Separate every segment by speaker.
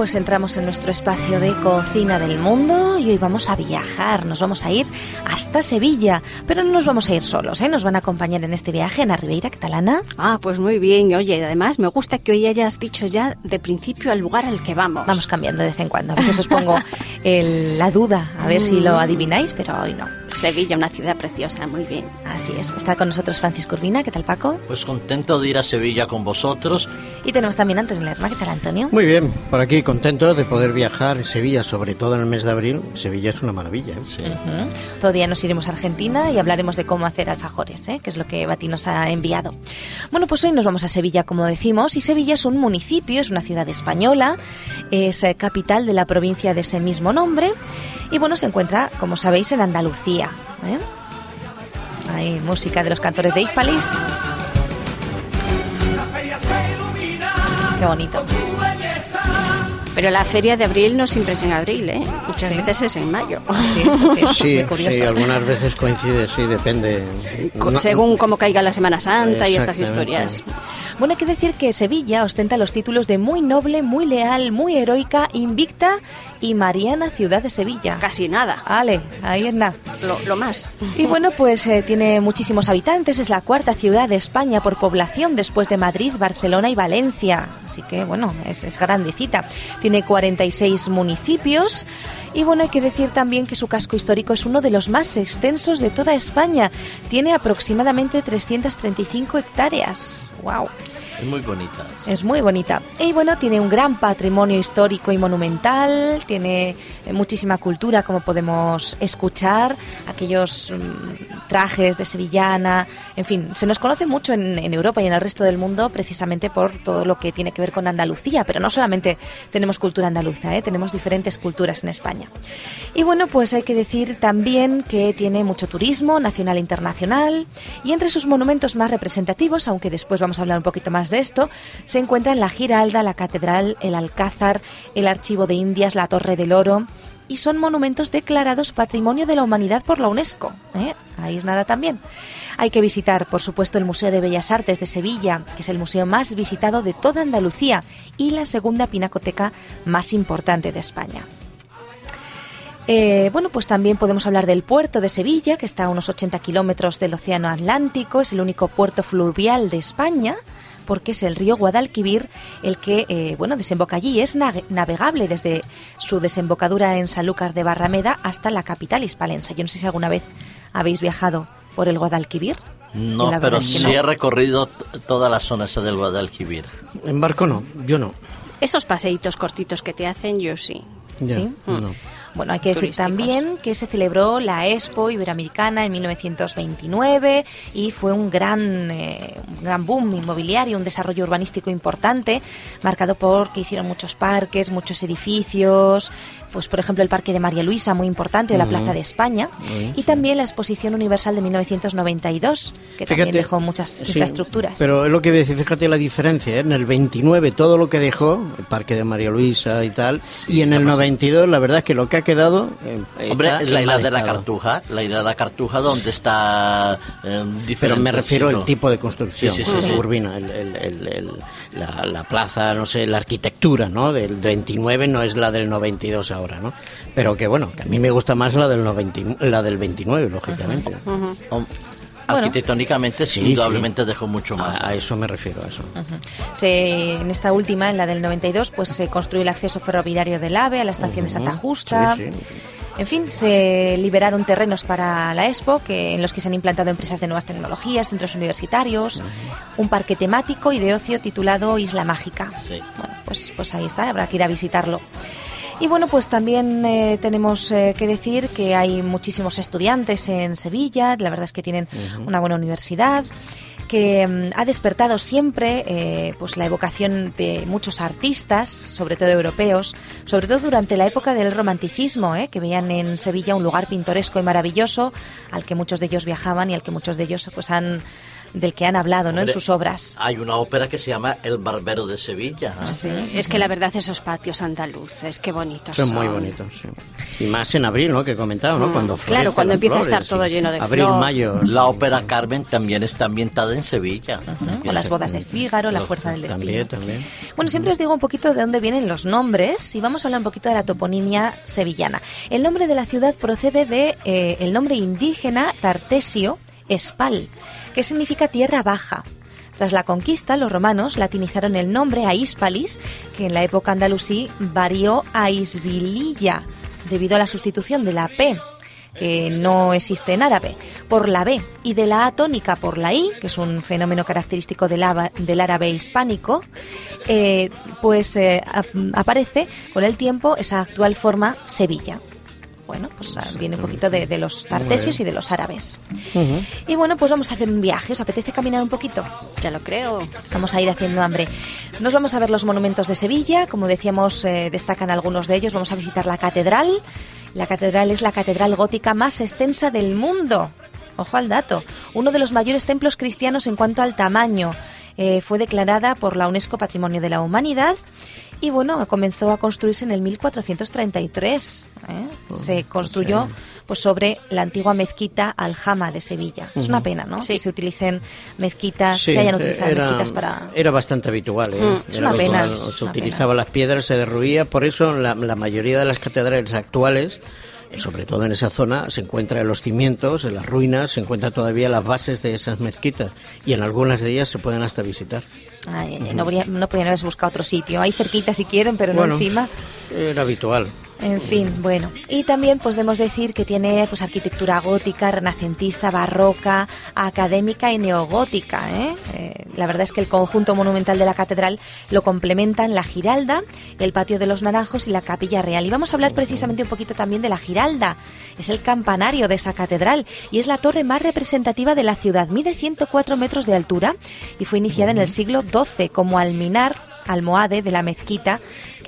Speaker 1: pues entramos en nuestro espacio de cocina del mundo y hoy vamos a viajar, nos vamos a ir hasta Sevilla, pero no nos vamos a ir solos, ¿eh? nos van a acompañar en este viaje Ana Ribeira Catalana.
Speaker 2: Ah, pues muy bien, oye, además me gusta que hoy hayas dicho ya de principio al lugar al que vamos.
Speaker 1: Vamos cambiando de vez en cuando, a veces os pongo la duda, a ver si lo mm. adivináis, pero hoy no.
Speaker 2: Sevilla, una ciudad preciosa, muy bien.
Speaker 1: Así es, está con nosotros Francisco Urbina, ¿qué tal Paco?
Speaker 3: Pues contento de ir a Sevilla con vosotros.
Speaker 1: Y tenemos también a Antonio Lerma, ¿qué tal Antonio?
Speaker 4: Muy bien, por aquí contento de poder viajar en Sevilla, sobre todo en el mes de abril. Sevilla es una maravilla. ¿eh?
Speaker 1: Todo día nos iremos a Argentina y hablaremos de cómo hacer alfajores, ¿eh? que es lo que Bati nos ha enviado. Bueno, pues hoy nos vamos a Sevilla, como decimos, y Sevilla es un municipio, es una ciudad española, es eh, capital de la provincia de ese mismo nombre y bueno, se encuentra, como sabéis, en Andalucía. ¿Eh? Hay música de los cantores de Hispalis. Qué bonito.
Speaker 2: Pero la feria de abril no siempre es en abril, ¿eh? Muchas veces es en mayo.
Speaker 4: Sí, sí, sí, algunas veces coincide, sí, depende.
Speaker 2: Según cómo caiga la Semana Santa y estas historias.
Speaker 1: Bueno, hay que decir que Sevilla ostenta los títulos de muy noble, muy leal, muy heroica, invicta y Mariana Ciudad de Sevilla.
Speaker 2: Casi nada.
Speaker 1: Ale, ahí es nada.
Speaker 2: Lo, más.
Speaker 1: Y bueno, pues eh, tiene muchísimos habitantes, es la cuarta ciudad de España por población después de Madrid, Barcelona y Valencia. Así que bueno, es, es grandecita. Tiene 46 municipios. Y bueno, hay que decir también que su casco histórico es uno de los más extensos de toda España. Tiene aproximadamente 335 hectáreas. ¡Wow!
Speaker 3: Es muy bonita.
Speaker 1: Es muy bonita. Y bueno, tiene un gran patrimonio histórico y monumental, tiene eh, muchísima cultura, como podemos escuchar, aquellos mm, trajes de sevillana, en fin, se nos conoce mucho en, Europa y en el resto del mundo precisamente por todo lo que tiene que ver con Andalucía, pero no solamente tenemos cultura andaluza, ¿eh? tenemos diferentes culturas en España. Y bueno, pues hay que decir también que tiene mucho turismo nacional e internacional y entre sus monumentos más representativos, aunque después vamos a hablar un poquito más de esto, se encuentran la Giralda, la Catedral, el Alcázar, el Archivo de Indias, la Torre del Oro y son monumentos declarados Patrimonio de la Humanidad por la UNESCO. ¿eh? Ahí es nada también. Hay que visitar, por supuesto, el Museo de Bellas Artes de Sevilla, que es el museo más visitado de toda Andalucía y la segunda pinacoteca más importante de España. Eh, bueno, pues también podemos hablar del puerto de Sevilla, que está a unos 80 kilómetros del Océano Atlántico, es el único puerto fluvial de España porque es el río Guadalquivir el que eh, bueno desemboca allí. Es navegable desde su desembocadura en Sanlúcar de Barrameda hasta la capital hispalense. Yo no sé si alguna vez habéis viajado por el Guadalquivir.
Speaker 3: No, pero sí he recorrido toda la zona esa del Guadalquivir.
Speaker 4: En barco no, yo no.
Speaker 2: Esos paseitos cortitos que te hacen, yo sí.
Speaker 1: ¿Sí? No. Bueno, hay que decir también que se celebró la Expo Iberoamericana en 1929 y fue un gran, eh, un gran boom inmobiliario, un desarrollo urbanístico importante, marcado por que hicieron muchos parques, muchos edificios, pues por ejemplo el Parque de María Luisa, muy importante, o la Plaza de España, y también la Exposición Universal de 1992, que también dejó muchas infraestructuras.
Speaker 4: Pero es lo que voy a decir, fíjate la diferencia, ¿eh? en el 29 todo lo que dejó, el Parque de María Luisa y tal, y en el 92 la verdad es que lo que ha quedado...
Speaker 3: Eh, Hombre, la isla de la Cartuja, la isla de la Cartuja donde está...
Speaker 4: Eh, Pero me refiero al tipo de construcción, sí, sí, urbina, la, la, plaza, no sé, la arquitectura, ¿no? Del 29 no es la del 92 ahora, ¿no? Pero que bueno, que a mí me gusta más la del, 90, la del 29, lógicamente.
Speaker 3: Arquitectónicamente, sí, indudablemente dejó mucho más.
Speaker 4: A, eso me refiero, a eso.
Speaker 1: en esta última, en la del 92, pues se construyó el acceso ferroviario del AVE a la estación de Santa Justa. En fin, se liberaron terrenos para la Expo, que, en los que se han implantado empresas de nuevas tecnologías, centros universitarios, un parque temático y de ocio titulado Isla Mágica. Bueno, pues, pues ahí está, habrá que ir a visitarlo. Y bueno, pues también eh, tenemos eh, que decir que hay muchísimos estudiantes en Sevilla, la verdad es que tienen una buena universidad que mm, ha despertado siempre eh, pues la evocación de muchos artistas, sobre todo europeos, sobre todo durante la época del romanticismo, que veían en Sevilla un lugar pintoresco y maravilloso al que muchos de ellos viajaban y al que muchos de ellos pues han del que han hablado ¿no? en sus obras.
Speaker 3: Hay una ópera que se llama El Barbero de Sevilla.
Speaker 2: Sí, es que la verdad esos patios andaluces, qué bonitos son.
Speaker 4: Son muy bonitos, sí. Y más en abril, ¿no? Que he comentado, ¿no?
Speaker 2: Mm,
Speaker 4: Cuando
Speaker 2: claro, cuando empieza a estar todo
Speaker 4: sí.
Speaker 2: lleno de
Speaker 4: Abril,
Speaker 2: flor.
Speaker 4: mayo.
Speaker 3: La ópera Carmen también está ambientada en Sevilla.
Speaker 1: O las bodas de Fígaro, la fuerza del destino.
Speaker 4: También, también.
Speaker 1: Bueno, siempre os digo un poquito de dónde vienen los nombres y vamos a hablar un poquito de la toponimia sevillana. El nombre de la ciudad procede de eh, el nombre indígena tartesio espal, que significa tierra baja. Tras la conquista, los romanos latinizaron el nombre a Hispalis, que en la época andalusí varió a Isbililla, debido a la sustitución de la P, que no existe en árabe, por la B, y de la A tónica por la I, que es un fenómeno característico del, árabe hispánico, eh, pues eh, ap- aparece con el tiempo esa actual forma Sevilla. Bueno, pues viene un poquito de, de los tartesios y de los árabes. Y bueno, pues vamos a hacer un viaje. ¿Os apetece caminar un poquito?
Speaker 2: Ya lo creo.
Speaker 1: Vamos a ir haciendo hambre. Nos vamos a ver los monumentos de Sevilla. Como decíamos, eh, destacan algunos de ellos. Vamos a visitar la catedral. La catedral es la catedral gótica más extensa del mundo. Ojo al dato. Uno de los mayores templos cristianos en cuanto al tamaño. Eh, fue declarada por la UNESCO Patrimonio de la Humanidad. Y bueno, comenzó a construirse en el 1433. ¿eh? Se construyó pues sobre la antigua mezquita Aljama de Sevilla. Es una pena, ¿no?
Speaker 2: Sí.
Speaker 1: Que se utilicen mezquitas,
Speaker 4: Sí,
Speaker 1: se hayan utilizado
Speaker 4: era,
Speaker 1: mezquitas para
Speaker 4: era bastante habitual. ¿eh?
Speaker 1: Mm, es
Speaker 4: Era
Speaker 1: una pena,
Speaker 4: habitual. Se
Speaker 1: una
Speaker 4: utilizaba las piedras, se derruía. Por eso la, la mayoría de las catedrales actuales, sobre todo en esa zona, se encuentra en los cimientos, en las ruinas, se encuentran todavía las bases de esas mezquitas. Y en algunas de ellas se pueden hasta visitar.
Speaker 1: Ay, no, podría- no podían haberse buscado otro sitio. Ahí cerquita si quieren, pero
Speaker 4: Bueno.
Speaker 1: no encima.
Speaker 4: Era habitual.
Speaker 1: En fin, bueno. Y también pues debemos decir que tiene pues arquitectura gótica, renacentista, barroca, académica y neogótica. ¿eh? Eh, la verdad es que el conjunto monumental de la catedral lo complementan la Giralda, el Patio de los Naranjos y la Capilla Real. Y vamos a hablar precisamente un poquito también de la Giralda. Es el campanario de esa catedral y es la torre más representativa de la ciudad. Mide 104 metros de altura y fue iniciada en el siglo XII como alminar almohade de la mezquita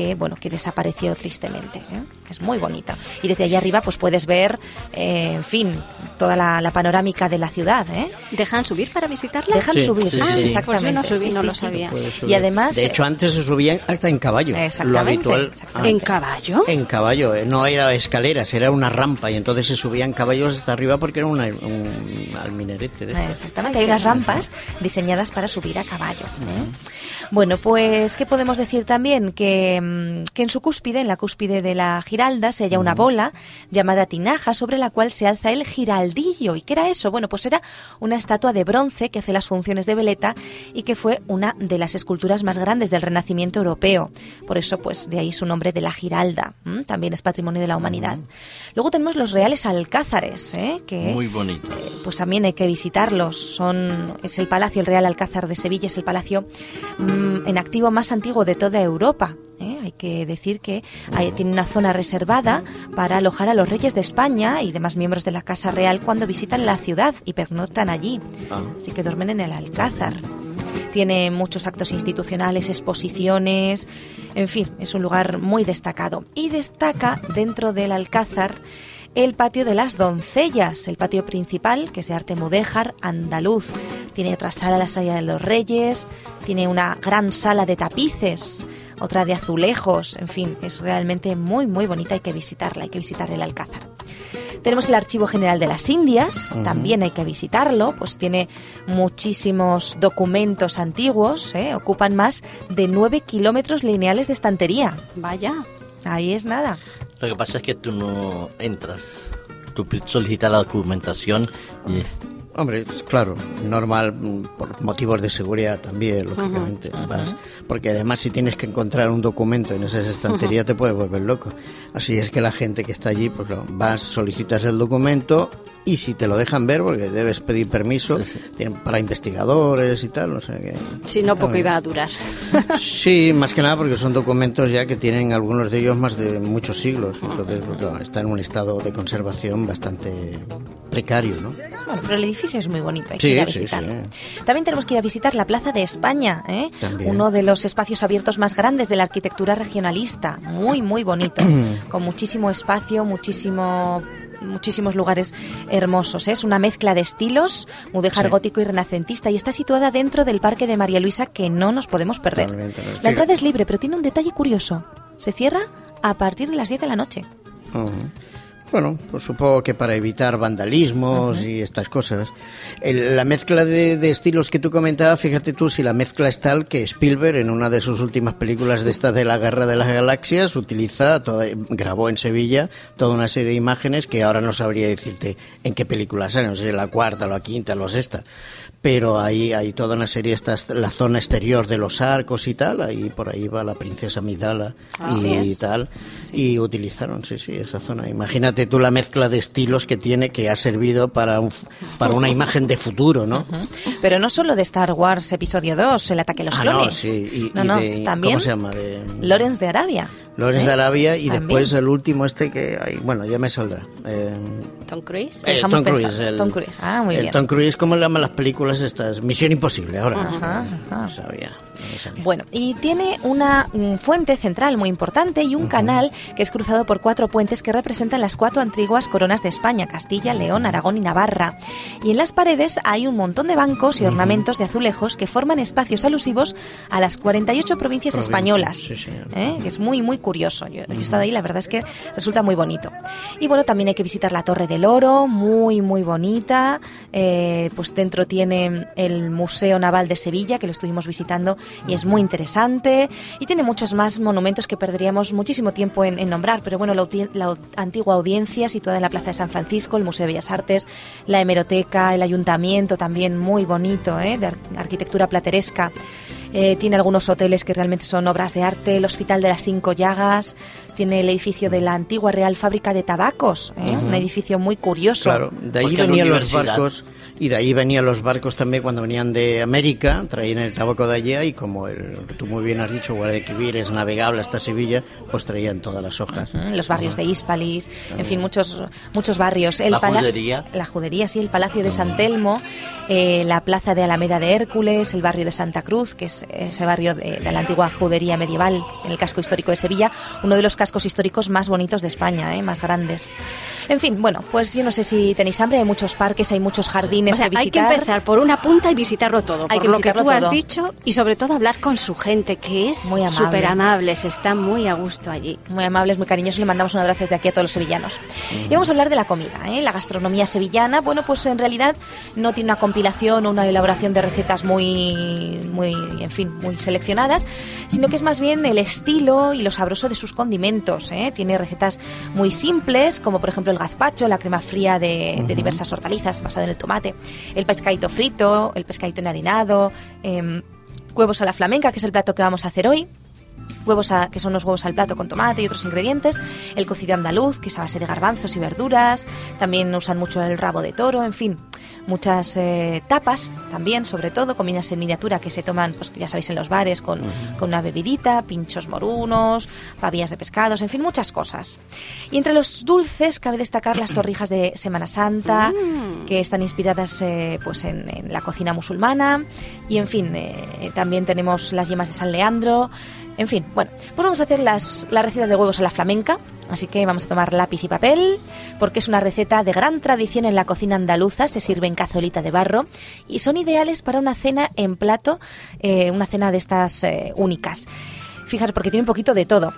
Speaker 1: que bueno que desapareció tristemente ¿eh? Es muy bonita y desde allá arriba pues puedes ver eh, en fin toda la, la panorámica de la ciudad ¿eh?
Speaker 2: ¿Dejan subir para visitarla?
Speaker 1: dejan
Speaker 4: Sí,
Speaker 1: subir
Speaker 3: sí,
Speaker 1: ah,
Speaker 3: sí, sí.
Speaker 1: exactamente
Speaker 2: Pues yo no subí,
Speaker 1: sí,
Speaker 2: no
Speaker 1: sí,
Speaker 2: lo
Speaker 1: sí.
Speaker 2: sabía.
Speaker 1: Y además
Speaker 4: De hecho, antes se subían hasta en caballo. Lo
Speaker 1: Exactamente,
Speaker 4: habitual.
Speaker 1: exactamente.
Speaker 2: ¿En caballo?
Speaker 4: En caballo, eh, no era escaleras, era una rampa y entonces se subían caballos hasta arriba porque era una- un alminerete de.
Speaker 1: Exactamente, hay unas rampas diseñadas para subir a caballo. ¿eh? Bueno, pues, ¿qué podemos decir también? Que, mm, que en su cúspide, en la cúspide de la Giralda, se halla una bola llamada tinaja sobre la cual se alza el giraldillo. ¿Y qué era eso? Bueno, pues era una estatua de bronce que hace las funciones de veleta y que fue una de las esculturas más grandes del Renacimiento europeo. Por eso, pues, de ahí su nombre de la Giralda. También es patrimonio de la humanidad. Luego tenemos los reales alcázares, ¿eh? que
Speaker 3: Muy bonitos.
Speaker 1: pues también hay que visitarlos. Son, es el Palacio, el Real Alcázar de Sevilla, es el palacio mm, en activo más antiguo de toda Europa. ¿Eh? Hay que decir que hay- tiene una zona reservada para alojar a los reyes de España y demás miembros de la Casa Real cuando visitan la ciudad y pernoctan allí.
Speaker 4: Ah.
Speaker 1: Así que duermen en el Alcázar. Tiene muchos actos institucionales, exposiciones, en fin, es un lugar muy destacado. Y destaca dentro del Alcázar el patio de las doncellas, el patio principal, que es de arte mudéjar andaluz. Tiene otra sala, la sala de los reyes, tiene una gran sala de tapices, otra de azulejos, en fin, es realmente muy, muy bonita, hay que visitarla, hay que visitar el Alcázar. Tenemos el Archivo General de las Indias, también hay que visitarlo, pues tiene muchísimos documentos antiguos, ¿eh? ocupan más de 9 kilómetros lineales de estantería.
Speaker 2: Vaya.
Speaker 1: Ahí es nada.
Speaker 3: Lo que pasa es que tú no entras. Tú solicitas la documentación y
Speaker 4: Hombre, claro, normal, mm, por motivos de seguridad también, lógicamente. vas. porque además, si tienes que encontrar un documento en esas estanterías, te puedes volver loco. Así es que la gente que está allí, pues vas, solicitas el documento y si te lo dejan ver, porque debes pedir permiso,
Speaker 3: Sí,
Speaker 4: para investigadores y tal, o sea que.
Speaker 2: Si no, poco iba a durar.
Speaker 4: Sí, más que nada porque son documentos ya que tienen algunos de ellos más de muchos siglos. Entonces, pues, claro, está en un estado de conservación bastante precario, ¿no?
Speaker 1: Bueno, pero el edificio es muy bonito, hay que ir a visitarlo. También tenemos que ir a visitar la Plaza de España, ¿eh? uno de los espacios abiertos más grandes de la arquitectura regionalista. Muy, muy bonito, con muchísimo espacio, muchísimo muchísimos lugares hermosos. ¿eh? Es una mezcla de estilos, mudéjar gótico y renacentista, y está situada dentro del Parque de María Luisa que no nos podemos perder. La entrada es libre, pero tiene un detalle curioso. Se cierra a partir de las 10 de la noche.
Speaker 4: Bueno, pues supongo que para evitar vandalismos y estas cosas. la mezcla de, estilos que tú comentabas, fíjate tú si la mezcla es tal que Spielberg en una de sus últimas películas de esta de la Guerra de las Galaxias utiliza, toda, grabó en Sevilla toda una serie de imágenes que ahora no sabría decirte en qué películas eran, no sé, la cuarta, la quinta, la sexta pero ahí hay toda una serie, esta la zona exterior de los arcos y tal, ahí por ahí va la princesa Midala y, tal, y utilizaron, sí, sí, esa zona. Imagínate tú la mezcla de estilos que tiene, que ha servido para, para una imagen de futuro, ¿no?
Speaker 1: Pero no solo de Star Wars Episodio 2, El ataque a los
Speaker 4: ah,
Speaker 1: clones.
Speaker 4: No, sí, y, también ¿cómo se llama? De,
Speaker 1: Lawrence de Arabia.
Speaker 4: Lawrence de ¿Eh? Arabia y después el último este que hay, bueno, ya me saldrá.
Speaker 2: Eh, Tom Cruise.
Speaker 4: El Tom Cruise, el,
Speaker 1: Tom Cruise. Ah, muy
Speaker 4: el Tom Cruise, ¿cómo le llaman las películas estas? Misión Imposible, ahora. Ajá, no sabía.
Speaker 1: Bueno, y tiene una fuente central muy importante y un canal que es cruzado por cuatro puentes que representan las cuatro antiguas coronas de España, Castilla, León, Aragón y Navarra. Y en las paredes hay un montón de bancos y ornamentos de azulejos que forman espacios alusivos a las 48 provincias españolas, ¿eh? que es muy, muy curioso. Yo, he estado ahí, la verdad es que resulta muy bonito. Y bueno, también hay que visitar la Torre del Oro, muy, muy bonita. Eh, pues dentro tiene el Museo Naval de Sevilla, que lo estuvimos visitando y es muy interesante y tiene muchos más monumentos que perderíamos muchísimo tiempo en, nombrar, pero bueno, la, antigua audiencia situada en la Plaza de San Francisco, el Museo de Bellas Artes, la hemeroteca, el ayuntamiento también muy bonito, ¿eh? de arquitectura plateresca. Eh, tiene algunos hoteles que realmente son obras de arte, el Hospital de las Cinco Llagas, tiene el edificio de la antigua Real Fábrica de Tabacos, ¿eh? un edificio muy curioso.
Speaker 4: Claro, de ahí venían los barcos y de ahí venían los barcos también cuando venían de América, traían el tabaco de allá y como el, tú muy bien has dicho, Guadalquivir es navegable hasta Sevilla, pues traían todas las hojas.
Speaker 1: los barrios de Hispalis, en fin, muchos muchos barrios.
Speaker 3: El la judería.
Speaker 1: La judería, sí, el Palacio de San Telmo, eh, la Plaza de Alameda de Hércules, el barrio de Santa Cruz, que es ese barrio de, la antigua judería medieval en el casco histórico de Sevilla, uno de los cascos históricos más bonitos de España, ¿eh? más grandes. En fin, bueno, pues yo no sé si tenéis hambre, hay muchos parques, hay muchos jardines
Speaker 2: hay que empezar por una punta y visitarlo todo, hay por que lo que tú has dicho y sobre todo hablar con su gente, que es muy súper amables, están muy a gusto allí.
Speaker 1: Muy amables, muy cariñosos, le mandamos un abrazo desde aquí a todos los sevillanos. Y vamos a hablar de la comida, ¿eh? la gastronomía sevillana, bueno, pues en realidad no tiene una compilación o una elaboración de recetas muy, muy, en fin, muy seleccionadas, sino que es más bien el estilo y lo sabroso de sus condimentos. ¿eh? Tiene recetas muy simples, como por ejemplo el gazpacho, la crema fría de, de diversas hortalizas basada en el tomate, el pescadito frito, el pescadito enharinado, eh, huevos a la flamenca, que es el plato que vamos a hacer hoy. Huevos a, que son los huevos al plato con tomate y otros ingredientes, el cocido andaluz, que es a base de garbanzos y verduras, también usan mucho el rabo de toro, en fin, muchas eh, tapas también, sobre todo, comidas en miniatura que se toman, pues ya sabéis, en los bares con, una bebidita, pinchos morunos, pavillas de pescados, en fin, muchas cosas. Y entre los dulces cabe destacar las torrijas de Semana Santa, mm. que están inspiradas eh, pues en, la cocina musulmana, y en fin, eh, también tenemos las yemas de San Leandro, en fin, bueno, pues vamos a hacer las, la receta de huevos a la flamenca. Así que vamos a tomar lápiz y papel, porque es una receta de gran tradición en la cocina andaluza. Se sirve en cazolita de barro y son ideales para una cena en plato, eh, una cena de estas eh, únicas. Fijaros, porque tiene un poquito de todo.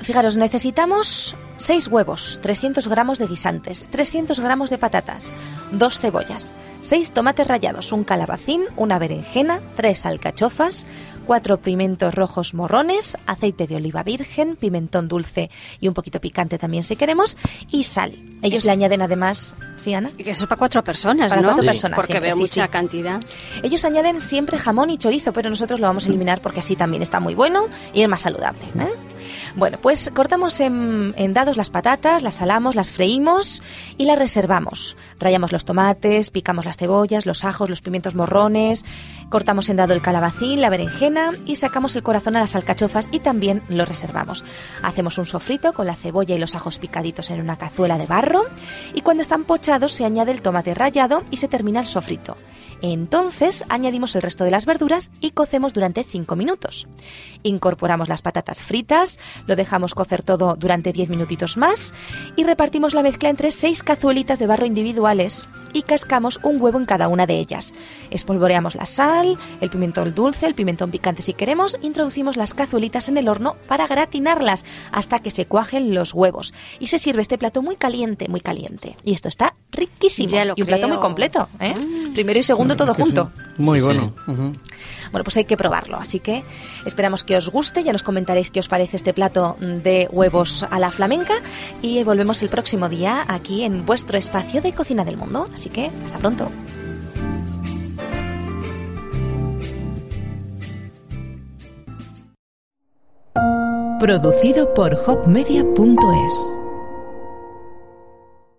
Speaker 1: Fijaros, necesitamos 6 huevos, 300 gramos de guisantes, 300 gramos de patatas, 2 cebollas, 6 tomates rallados, un calabacín, una berenjena, 3 alcachofas, 4 pimientos rojos morrones, aceite de oliva virgen, pimentón dulce y un poquito picante también si queremos, y sal. Ellos le añaden además, ¿sí, Ana?
Speaker 2: Y que eso es para cuatro personas,
Speaker 1: para
Speaker 2: ¿no?
Speaker 1: cuatro personas,
Speaker 2: Porque veo mucha cantidad.
Speaker 1: Ellos añaden siempre jamón y chorizo, pero nosotros lo vamos a eliminar porque así también está muy bueno y es más saludable. ¿eh? Bueno, pues cortamos en, dados las patatas, las salamos, las freímos y las reservamos. Rayamos los tomates, picamos las cebollas, los ajos, los pimientos morrones, cortamos en dado el calabacín, la berenjena y sacamos el corazón a las alcachofas y también lo reservamos. Hacemos un sofrito con la cebolla y los ajos picaditos en una cazuela de barro y cuando están pochados se añade el tomate rallado y se termina el sofrito. Entonces añadimos el resto de las verduras y cocemos durante 5 minutos. Incorporamos las patatas fritas, lo dejamos cocer todo durante 10 minutitos más y repartimos la mezcla entre 6 cazuelitas de barro individuales y cascamos un huevo en cada una de ellas. Espolvoreamos la sal, el pimentón dulce, el pimentón picante si queremos, introducimos las cazuelitas en el horno para gratinarlas hasta que se cuajen los huevos. Y se sirve este plato muy caliente, muy caliente. Y esto está riquísimo. y un plato muy completo. ¿eh? Mm. Primero y segundo todo junto.
Speaker 4: Muy bueno.
Speaker 1: Bueno, pues hay que probarlo. Así que esperamos que os guste. Ya nos comentaréis qué os parece este plato de huevos a la flamenca. Y volvemos el próximo día aquí en vuestro espacio de cocina del mundo. Así que hasta pronto.
Speaker 5: Producido por hopmedia.es